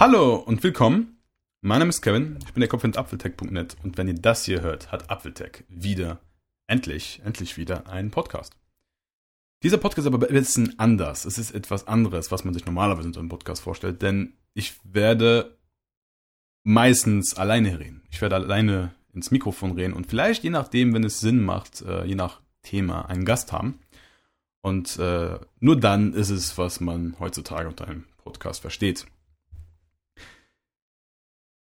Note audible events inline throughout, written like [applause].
Hallo und willkommen. Mein Name ist Kevin, ich bin der Kopf hinter Apfeltech.net und wenn ihr das hier hört, hat Apfeltech wieder, endlich, endlich wieder einen Podcast. Dieser Podcast ist aber ein bisschen anders. Es ist etwas anderes, was man sich normalerweise in so einem Podcast vorstellt, denn ich werde meistens alleine reden. Ich werde alleine ins Mikrofon reden und vielleicht, je nachdem, wenn es Sinn macht, äh, je nach Thema, einen Gast haben. Und äh, nur dann ist es, was man heutzutage unter einem Podcast versteht.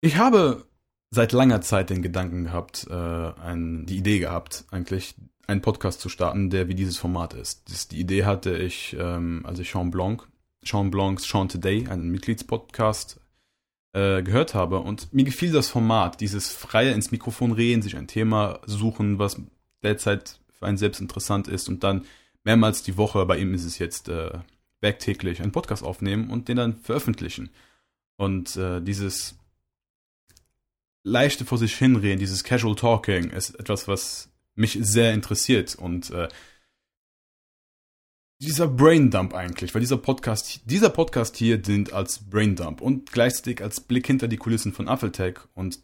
Ich habe seit langer Zeit den Gedanken gehabt, äh, ein, die Idee gehabt, eigentlich einen Podcast zu starten, der wie dieses Format ist. Das, die Idee hatte ich, ähm, als ich Sean Blanc, Sean Blancs Sean Today, einen Mitgliedspodcast, äh, gehört habe. Und mir gefiel das Format, dieses freie ins Mikrofon reden, sich ein Thema suchen, was derzeit für einen selbst interessant ist und dann mehrmals die Woche, bei ihm ist es jetzt äh, werktäglich, einen Podcast aufnehmen und den dann veröffentlichen. Und äh, dieses leichte vor sich hinreden, dieses Casual Talking ist etwas, was mich sehr interessiert und äh, dieser Braindump eigentlich, weil dieser Podcast, dieser Podcast hier dient als Braindump und gleichzeitig als Blick hinter die Kulissen von Apfeltech und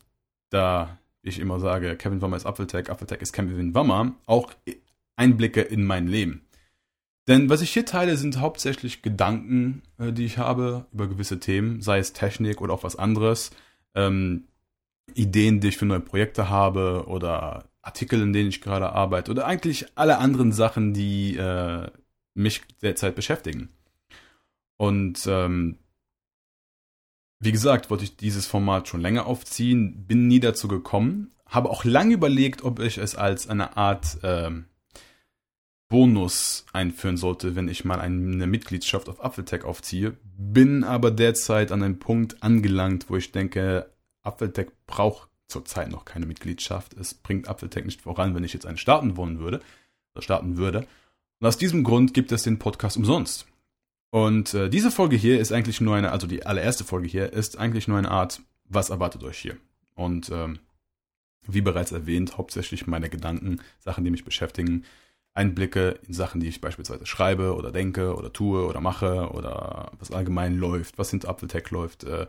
da ich immer sage, Kevin Wammer ist Apfeltech, Apfeltech ist Kevin Wammer, auch Einblicke in mein Leben. Denn was ich hier teile, sind hauptsächlich Gedanken, äh, die ich habe über gewisse Themen, sei es Technik oder auch was anderes. Ähm, Ideen, die ich für neue Projekte habe oder Artikel, in denen ich gerade arbeite oder eigentlich alle anderen Sachen, die äh, mich derzeit beschäftigen. Und ähm, wie gesagt, wollte ich dieses Format schon länger aufziehen, bin nie dazu gekommen, habe auch lange überlegt, ob ich es als eine Art ähm, Bonus einführen sollte, wenn ich mal eine Mitgliedschaft auf Apfeltech aufziehe, bin aber derzeit an einem Punkt angelangt, wo ich denke, Apfeltech braucht zurzeit noch keine Mitgliedschaft. Es bringt Apfeltech nicht voran, wenn ich jetzt einen starten wollen würde oder starten würde. Und aus diesem Grund gibt es den Podcast umsonst. Und äh, diese Folge hier ist eigentlich nur eine, also die allererste Folge hier ist eigentlich nur eine Art, was erwartet euch hier? Und ähm, wie bereits erwähnt, hauptsächlich meine Gedanken, Sachen, die mich beschäftigen, Einblicke in Sachen, die ich beispielsweise schreibe oder denke oder tue oder mache oder was allgemein läuft, was hinter Apfeltech läuft, äh,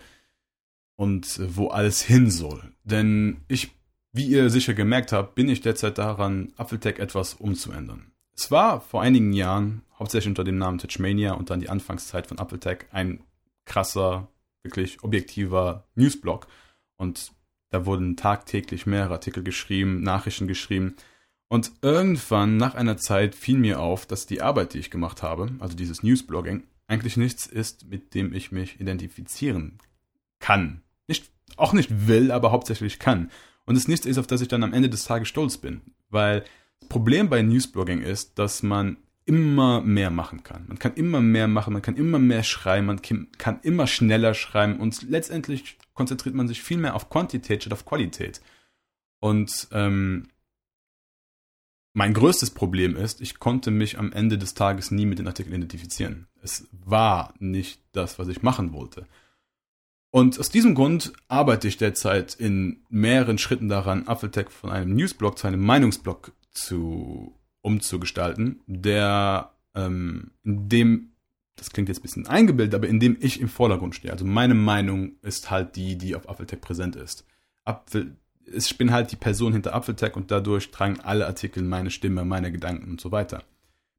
und wo alles hin soll. Denn ich, wie ihr sicher gemerkt habt, bin ich derzeit daran, Apfeltech etwas umzuändern. Es war vor einigen Jahren, hauptsächlich unter dem Namen Touchmania und dann die Anfangszeit von Apfeltech, ein krasser, wirklich objektiver Newsblog. Und da wurden tagtäglich mehrere Artikel geschrieben, Nachrichten geschrieben. Und irgendwann, nach einer Zeit, fiel mir auf, dass die Arbeit, die ich gemacht habe, also dieses Newsblogging, eigentlich nichts ist, mit dem ich mich identifizieren kann. Auch nicht will, aber hauptsächlich kann. Und es nichts ist, auf das ich dann am Ende des Tages stolz bin. Weil das Problem bei Newsblogging ist, dass man immer mehr machen kann. Man kann immer mehr machen, man kann immer mehr schreiben, man kann immer schneller schreiben und letztendlich konzentriert man sich viel mehr auf Quantität statt auf Qualität. Und ähm, mein größtes Problem ist, ich konnte mich am Ende des Tages nie mit den Artikeln identifizieren. Es war nicht das, was ich machen wollte. Und aus diesem Grund arbeite ich derzeit in mehreren Schritten daran, Apfeltech von einem Newsblog zu einem Meinungsblog zu umzugestalten, der ähm, in dem, das klingt jetzt ein bisschen eingebildet, aber in dem ich im Vordergrund stehe. Also meine Meinung ist halt die, die auf Apfeltech präsent ist. Apfel, ich bin halt die Person hinter Apfeltech und dadurch tragen alle Artikel meine Stimme, meine Gedanken und so weiter.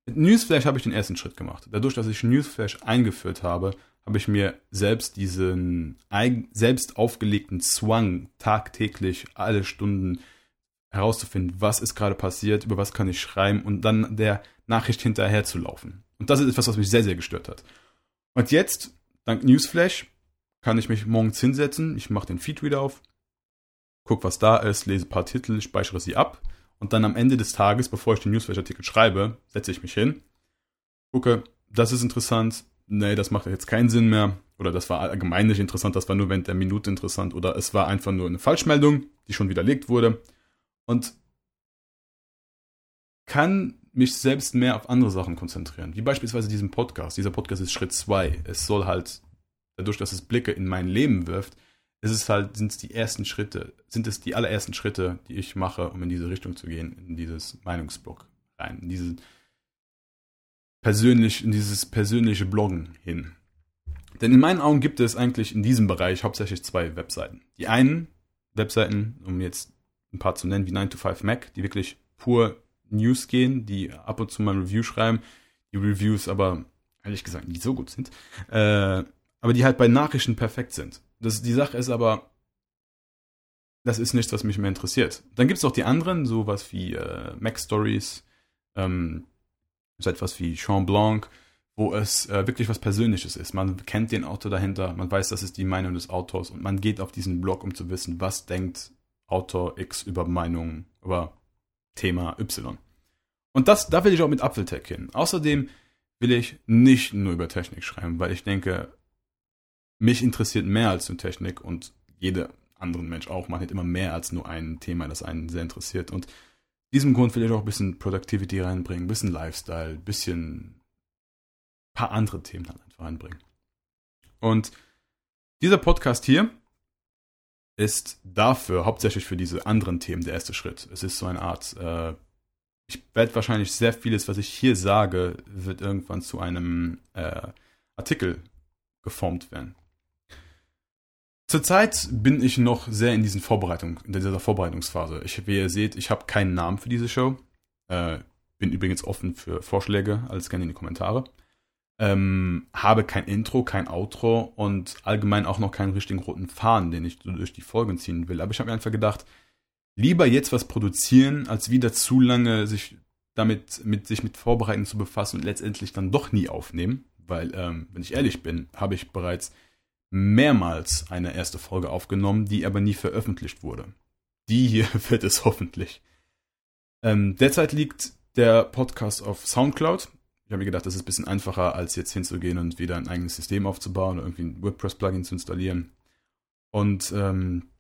Mit Newsflash habe ich den ersten Schritt gemacht. Dadurch, dass ich Newsflash eingeführt habe, habe ich mir selbst diesen selbst aufgelegten Zwang, tagtäglich alle Stunden herauszufinden, was ist gerade passiert, über was kann ich schreiben und dann der Nachricht hinterher zu laufen. Und das ist etwas, was mich sehr, sehr gestört hat. Und jetzt, dank Newsflash, kann ich mich morgens hinsetzen, ich mache den Feedreader auf, gucke, was da ist, lese ein paar Titel, speichere sie ab und dann am Ende des Tages, bevor ich den Newsflash-Artikel schreibe, setze ich mich hin, gucke, das ist interessant, nee, das macht jetzt keinen Sinn mehr. Oder das war allgemein nicht interessant, das war nur während der Minute interessant. Oder es war einfach nur eine Falschmeldung, die schon widerlegt wurde. Und kann mich selbst mehr auf andere Sachen konzentrieren. Wie beispielsweise diesen Podcast. Dieser Podcast ist Schritt 2. Es soll halt, dadurch, dass es Blicke in mein Leben wirft, ist es halt, sind es die ersten Schritte, sind es die allerersten Schritte, die ich mache, um in diese Richtung zu gehen, in dieses Meinungsblock rein, in diesen persönlich, in dieses persönliche Bloggen hin. Denn in meinen Augen gibt es eigentlich in diesem Bereich hauptsächlich zwei Webseiten. Die einen Webseiten, um jetzt ein paar zu nennen, wie 9to5Mac, die wirklich pur News gehen, die ab und zu mal ein Review schreiben, die Reviews aber ehrlich gesagt nicht so gut sind, äh, aber die halt bei Nachrichten perfekt sind. Das, die Sache ist aber, das ist nichts, was mich mehr interessiert. Dann gibt es auch die anderen, sowas wie äh, Mac Stories, ähm, so etwas wie Jean Blanc, wo es äh, wirklich was Persönliches ist. Man kennt den Autor dahinter, man weiß, das ist die Meinung des Autors und man geht auf diesen Blog, um zu wissen, was denkt Autor X über Meinung, über Thema Y. Und das, da will ich auch mit Apfeltech hin. Außerdem will ich nicht nur über Technik schreiben, weil ich denke, mich interessiert mehr als nur Technik und jeder andere Mensch auch. Man hat immer mehr als nur ein Thema, das einen sehr interessiert. Und diesem Grund will ich auch ein bisschen Productivity reinbringen, ein bisschen Lifestyle, ein bisschen ein paar andere Themen dann einfach reinbringen. Und dieser Podcast hier ist dafür, hauptsächlich für diese anderen Themen, der erste Schritt. Es ist so eine Art, äh, ich werde wahrscheinlich sehr vieles, was ich hier sage, wird irgendwann zu einem äh, Artikel geformt werden. Zurzeit bin ich noch sehr in diesen Vorbereitung, in dieser Vorbereitungsphase. Ich, wie ihr seht, ich habe keinen Namen für diese Show. Äh, bin übrigens offen für Vorschläge, alles gerne in die Kommentare. Ähm, habe kein Intro, kein Outro und allgemein auch noch keinen richtigen roten Faden, den ich durch die Folgen ziehen will. Aber ich habe mir einfach gedacht, lieber jetzt was produzieren, als wieder zu lange sich damit mit sich mit Vorbereiten zu befassen und letztendlich dann doch nie aufnehmen. Weil, ähm, wenn ich ehrlich bin, habe ich bereits mehrmals eine erste Folge aufgenommen, die aber nie veröffentlicht wurde. Die hier [laughs] wird es hoffentlich. Ähm, derzeit liegt der Podcast auf Soundcloud. Ich habe mir gedacht, das ist ein bisschen einfacher, als jetzt hinzugehen und wieder ein eigenes System aufzubauen oder irgendwie ein WordPress-Plugin zu installieren. Und ähm,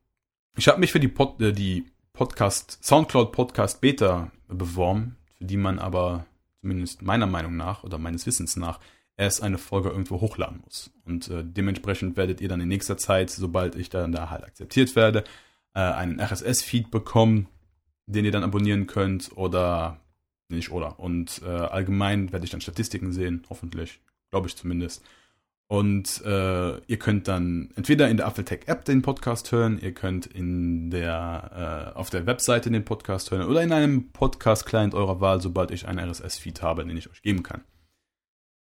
ich habe mich für die, Pod, äh, die Podcast, Soundcloud Podcast Beta beworben, für die man aber zumindest meiner Meinung nach oder meines Wissens nach erst eine Folge irgendwo hochladen muss. Und äh, dementsprechend werdet ihr dann in nächster Zeit, sobald ich dann da halt akzeptiert werde, äh, einen RSS-Feed bekommen, den ihr dann abonnieren könnt oder nicht oder. Und äh, allgemein werde ich dann Statistiken sehen, hoffentlich, glaube ich zumindest. Und äh, ihr könnt dann entweder in der Apfeltech App den Podcast hören, ihr könnt in der äh, auf der Webseite den Podcast hören oder in einem Podcast Client eurer Wahl, sobald ich einen RSS Feed habe, den ich euch geben kann.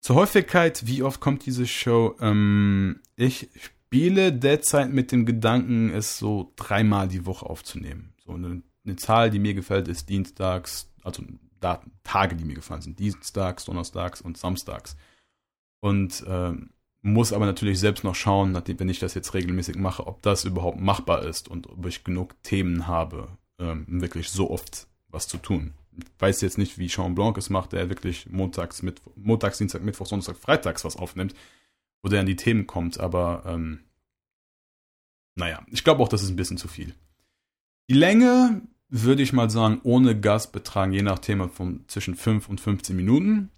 Zur Häufigkeit, wie oft kommt diese Show? Ähm, ich spiele derzeit mit dem Gedanken, es so dreimal die Woche aufzunehmen. So eine, eine Zahl, die mir gefällt, ist dienstags, also Daten, Tage, die mir gefallen sind. Dienstags, Donnerstags und Samstags. Und äh, muss aber natürlich selbst noch schauen, nachdem, wenn ich das jetzt regelmäßig mache, ob das überhaupt machbar ist und ob ich genug Themen habe, ähm, wirklich so oft was zu tun. Weiß jetzt nicht, wie Jean Blanc es macht, der wirklich montags, mit, montags, Dienstag, Mittwoch, Sonntag, Freitags was aufnimmt, wo der an die Themen kommt, aber ähm, naja, ich glaube auch, das ist ein bisschen zu viel. Die Länge würde ich mal sagen, ohne Gast betragen, je nach Thema von zwischen 5 und 15 Minuten.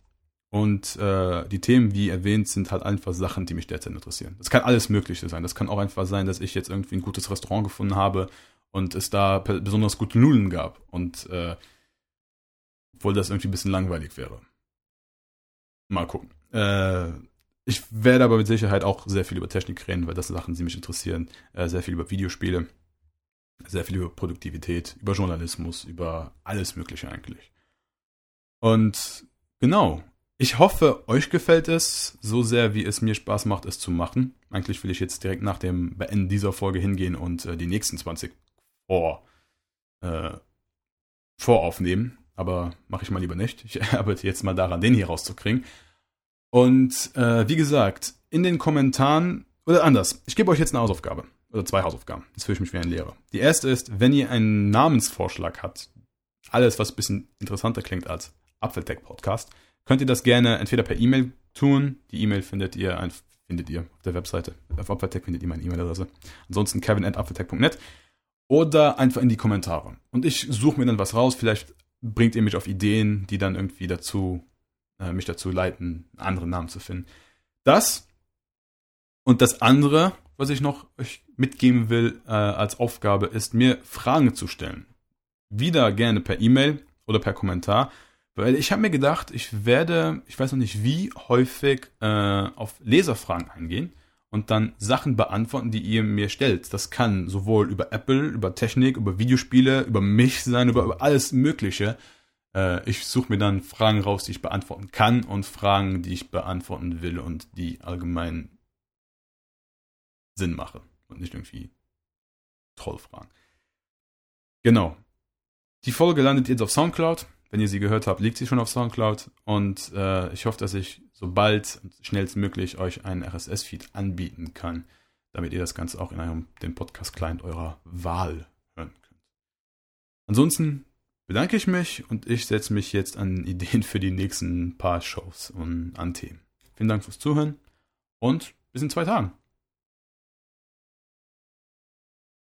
Und äh, die Themen, wie erwähnt, sind halt einfach Sachen, die mich derzeit interessieren. Das kann alles Mögliche sein. Das kann auch einfach sein, dass ich jetzt irgendwie ein gutes Restaurant gefunden habe und es da besonders gute Nudeln gab. Und äh, obwohl das irgendwie ein bisschen langweilig wäre. Mal gucken. Äh, ich werde aber mit Sicherheit auch sehr viel über Technik reden, weil das Sachen, die mich interessieren. Äh, sehr viel über Videospiele sehr viel über Produktivität, über Journalismus, über alles Mögliche eigentlich. Und genau, ich hoffe, euch gefällt es so sehr, wie es mir Spaß macht, es zu machen. Eigentlich will ich jetzt direkt nach dem Beenden dieser Folge hingehen und äh, die nächsten 20 vor, äh, voraufnehmen. Aber mache ich mal lieber nicht. Ich [laughs] arbeite jetzt mal daran, den hier rauszukriegen. Und äh, wie gesagt, in den Kommentaren, oder anders, ich gebe euch jetzt eine Hausaufgabe oder zwei Hausaufgaben. Jetzt fühle ich mich wie ein Lehrer. Die erste ist, wenn ihr einen Namensvorschlag habt, alles, was ein bisschen interessanter klingt als Apfeltech Podcast, könnt ihr das gerne entweder per E-Mail tun. Die E-Mail findet ihr, findet ihr auf der Webseite. Auf Apfeltech findet ihr meine E-Mail-Adresse. Ansonsten kevin at apfeltech.net oder einfach in die Kommentare. Und ich suche mir dann was raus. Vielleicht bringt ihr mich auf Ideen, die dann irgendwie dazu, äh, mich dazu leiten, einen anderen Namen zu finden. Das und das andere, was ich noch euch mitgeben will äh, als Aufgabe, ist mir Fragen zu stellen. Wieder gerne per E-Mail oder per Kommentar. Weil ich habe mir gedacht, ich werde, ich weiß noch nicht wie häufig, äh, auf Leserfragen eingehen und dann Sachen beantworten, die ihr mir stellt. Das kann sowohl über Apple, über Technik, über Videospiele, über mich sein, über, über alles Mögliche. Äh, ich suche mir dann Fragen raus, die ich beantworten kann und Fragen, die ich beantworten will und die allgemein Sinn machen und nicht irgendwie Trollfragen. Genau. Die Folge landet jetzt auf Soundcloud. Wenn ihr sie gehört habt, liegt sie schon auf Soundcloud. Und äh, ich hoffe, dass ich sobald schnellstmöglich euch einen RSS-Feed anbieten kann, damit ihr das Ganze auch in einem dem Podcast-Client eurer Wahl hören könnt. Ansonsten bedanke ich mich und ich setze mich jetzt an [laughs] Ideen für die nächsten paar Shows und an Themen. Vielen Dank fürs Zuhören und bis in zwei Tagen.